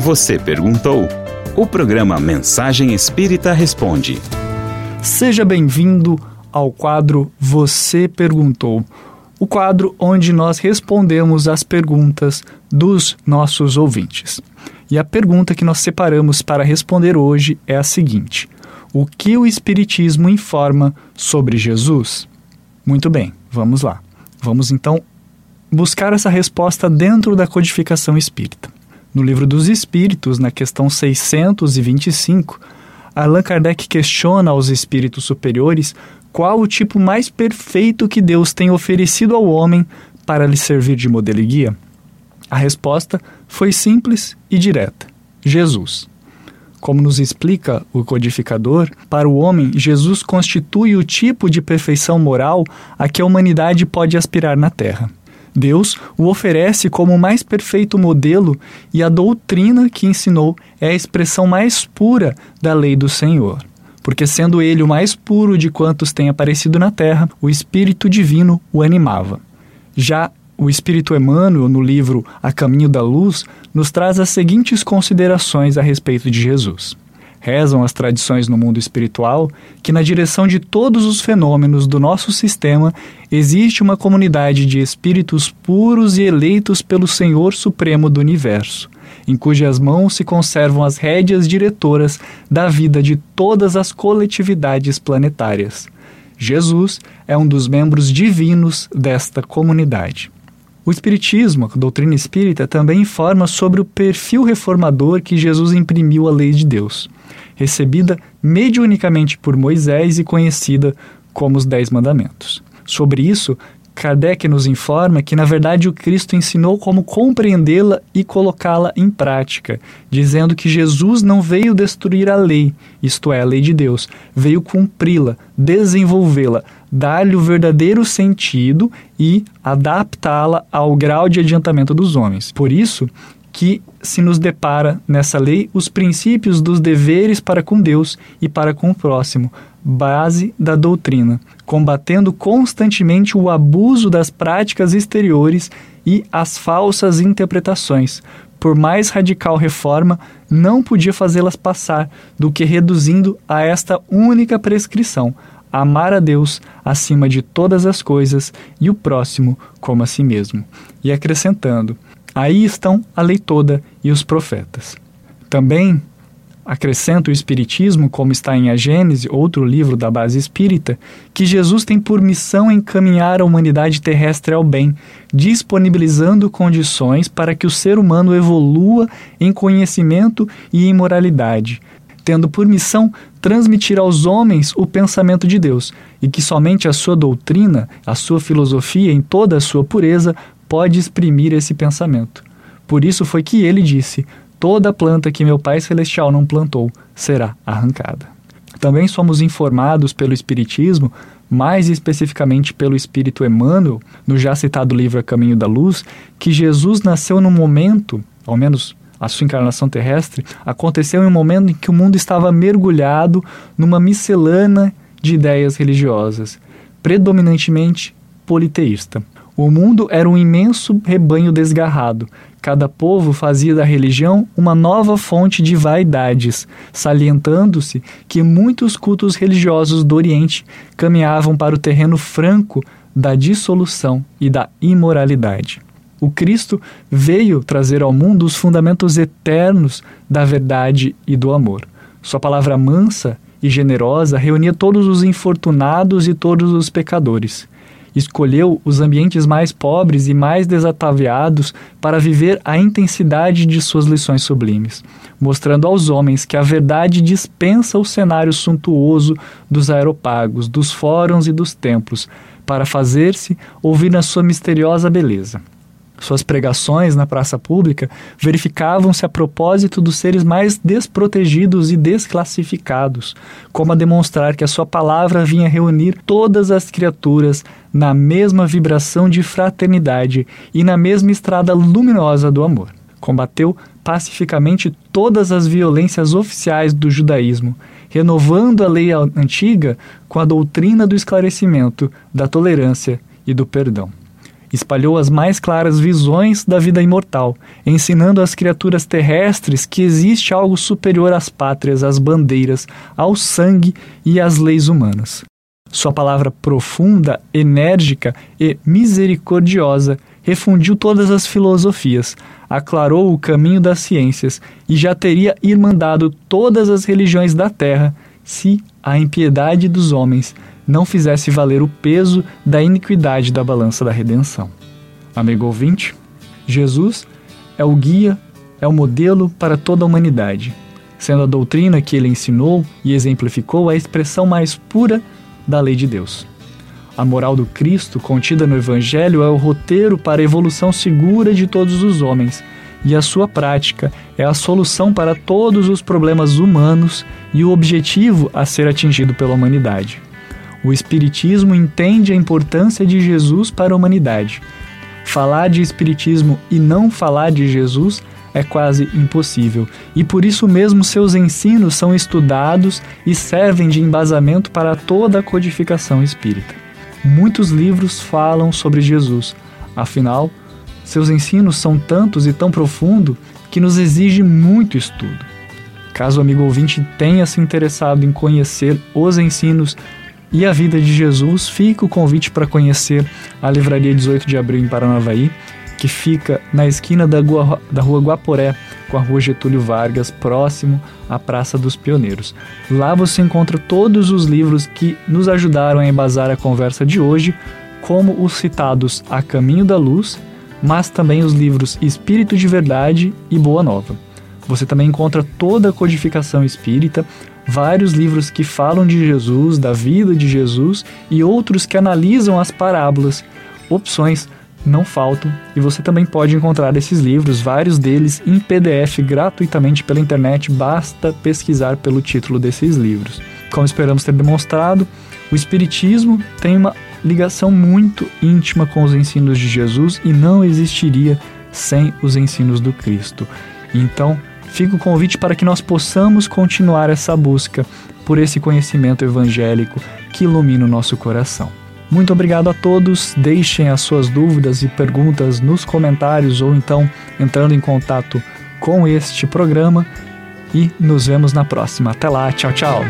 Você perguntou? O programa Mensagem Espírita Responde. Seja bem-vindo ao quadro Você Perguntou. O quadro onde nós respondemos as perguntas dos nossos ouvintes. E a pergunta que nós separamos para responder hoje é a seguinte: O que o Espiritismo informa sobre Jesus? Muito bem, vamos lá. Vamos então buscar essa resposta dentro da codificação espírita. No Livro dos Espíritos, na questão 625, Allan Kardec questiona aos espíritos superiores qual o tipo mais perfeito que Deus tem oferecido ao homem para lhe servir de modelo e guia. A resposta foi simples e direta: Jesus. Como nos explica o codificador, para o homem, Jesus constitui o tipo de perfeição moral a que a humanidade pode aspirar na Terra. Deus o oferece como o mais perfeito modelo e a doutrina que ensinou é a expressão mais pura da lei do Senhor. Porque, sendo ele o mais puro de quantos têm aparecido na terra, o Espírito Divino o animava. Já o Espírito Emmanuel, no livro A Caminho da Luz, nos traz as seguintes considerações a respeito de Jesus. Rezam as tradições no mundo espiritual que, na direção de todos os fenômenos do nosso sistema, existe uma comunidade de espíritos puros e eleitos pelo Senhor Supremo do Universo, em cujas mãos se conservam as rédeas diretoras da vida de todas as coletividades planetárias. Jesus é um dos membros divinos desta comunidade. O Espiritismo, a doutrina espírita, também informa sobre o perfil reformador que Jesus imprimiu à lei de Deus recebida mediunicamente por Moisés e conhecida como os Dez Mandamentos. Sobre isso, Kardec nos informa que, na verdade, o Cristo ensinou como compreendê-la e colocá-la em prática, dizendo que Jesus não veio destruir a lei, isto é, a lei de Deus, veio cumpri-la, desenvolvê-la, dar-lhe o verdadeiro sentido e adaptá-la ao grau de adiantamento dos homens. Por isso, que se nos depara nessa lei os princípios dos deveres para com Deus e para com o próximo, base da doutrina, combatendo constantemente o abuso das práticas exteriores e as falsas interpretações. Por mais radical reforma, não podia fazê-las passar do que reduzindo a esta única prescrição: amar a Deus acima de todas as coisas e o próximo como a si mesmo. E acrescentando: Aí estão a lei toda e os profetas. Também acrescenta o Espiritismo, como está em A Gênese, outro livro da base espírita, que Jesus tem por missão encaminhar a humanidade terrestre ao bem, disponibilizando condições para que o ser humano evolua em conhecimento e em moralidade, tendo por missão transmitir aos homens o pensamento de Deus, e que somente a sua doutrina, a sua filosofia, em toda a sua pureza, pode exprimir esse pensamento. Por isso foi que ele disse: Toda planta que meu Pai Celestial não plantou será arrancada. Também somos informados pelo Espiritismo, mais especificamente pelo Espírito Emmanuel, no já citado livro A Caminho da Luz, que Jesus nasceu num momento, ao menos a sua encarnação terrestre, aconteceu em um momento em que o mundo estava mergulhado numa miscelânea de ideias religiosas, predominantemente politeísta. O mundo era um imenso rebanho desgarrado. Cada povo fazia da religião uma nova fonte de vaidades, salientando-se que muitos cultos religiosos do Oriente caminhavam para o terreno franco da dissolução e da imoralidade. O Cristo veio trazer ao mundo os fundamentos eternos da verdade e do amor. Sua palavra mansa e generosa reunia todos os infortunados e todos os pecadores escolheu os ambientes mais pobres e mais desataviados para viver a intensidade de suas lições sublimes, mostrando aos homens que a verdade dispensa o cenário suntuoso dos aeropagos, dos fóruns e dos templos, para fazer-se ouvir na sua misteriosa beleza. Suas pregações na praça pública verificavam-se a propósito dos seres mais desprotegidos e desclassificados, como a demonstrar que a sua palavra vinha reunir todas as criaturas na mesma vibração de fraternidade e na mesma estrada luminosa do amor. Combateu pacificamente todas as violências oficiais do judaísmo, renovando a lei antiga com a doutrina do esclarecimento, da tolerância e do perdão espalhou as mais claras visões da vida imortal, ensinando às criaturas terrestres que existe algo superior às pátrias, às bandeiras, ao sangue e às leis humanas. Sua palavra profunda, enérgica e misericordiosa refundiu todas as filosofias, aclarou o caminho das ciências e já teria irmandado todas as religiões da terra se a impiedade dos homens não fizesse valer o peso da iniquidade da balança da redenção. Amigo ouvinte, Jesus é o guia, é o modelo para toda a humanidade, sendo a doutrina que ele ensinou e exemplificou a expressão mais pura da lei de Deus. A moral do Cristo, contida no Evangelho, é o roteiro para a evolução segura de todos os homens, e a sua prática é a solução para todos os problemas humanos e o objetivo a ser atingido pela humanidade. O Espiritismo entende a importância de Jesus para a humanidade. Falar de Espiritismo e não falar de Jesus é quase impossível, e por isso mesmo seus ensinos são estudados e servem de embasamento para toda a codificação espírita. Muitos livros falam sobre Jesus, afinal, seus ensinos são tantos e tão profundos que nos exige muito estudo. Caso o amigo ouvinte tenha se interessado em conhecer os ensinos e a vida de Jesus, fica o convite para conhecer a Livraria 18 de Abril em Paranavaí, que fica na esquina da rua, da rua Guaporé com a rua Getúlio Vargas, próximo à Praça dos Pioneiros. Lá você encontra todos os livros que nos ajudaram a embasar a conversa de hoje, como os citados A Caminho da Luz, mas também os livros Espírito de Verdade e Boa Nova. Você também encontra toda a codificação espírita, vários livros que falam de Jesus, da vida de Jesus e outros que analisam as parábolas. Opções não faltam e você também pode encontrar esses livros, vários deles em PDF gratuitamente pela internet, basta pesquisar pelo título desses livros. Como esperamos ter demonstrado, o Espiritismo tem uma ligação muito íntima com os ensinos de Jesus e não existiria sem os ensinos do Cristo. Então, fica o convite para que nós possamos continuar essa busca por esse conhecimento evangélico que ilumina o nosso coração. Muito obrigado a todos. Deixem as suas dúvidas e perguntas nos comentários ou então entrando em contato com este programa e nos vemos na próxima. Até lá, tchau, tchau.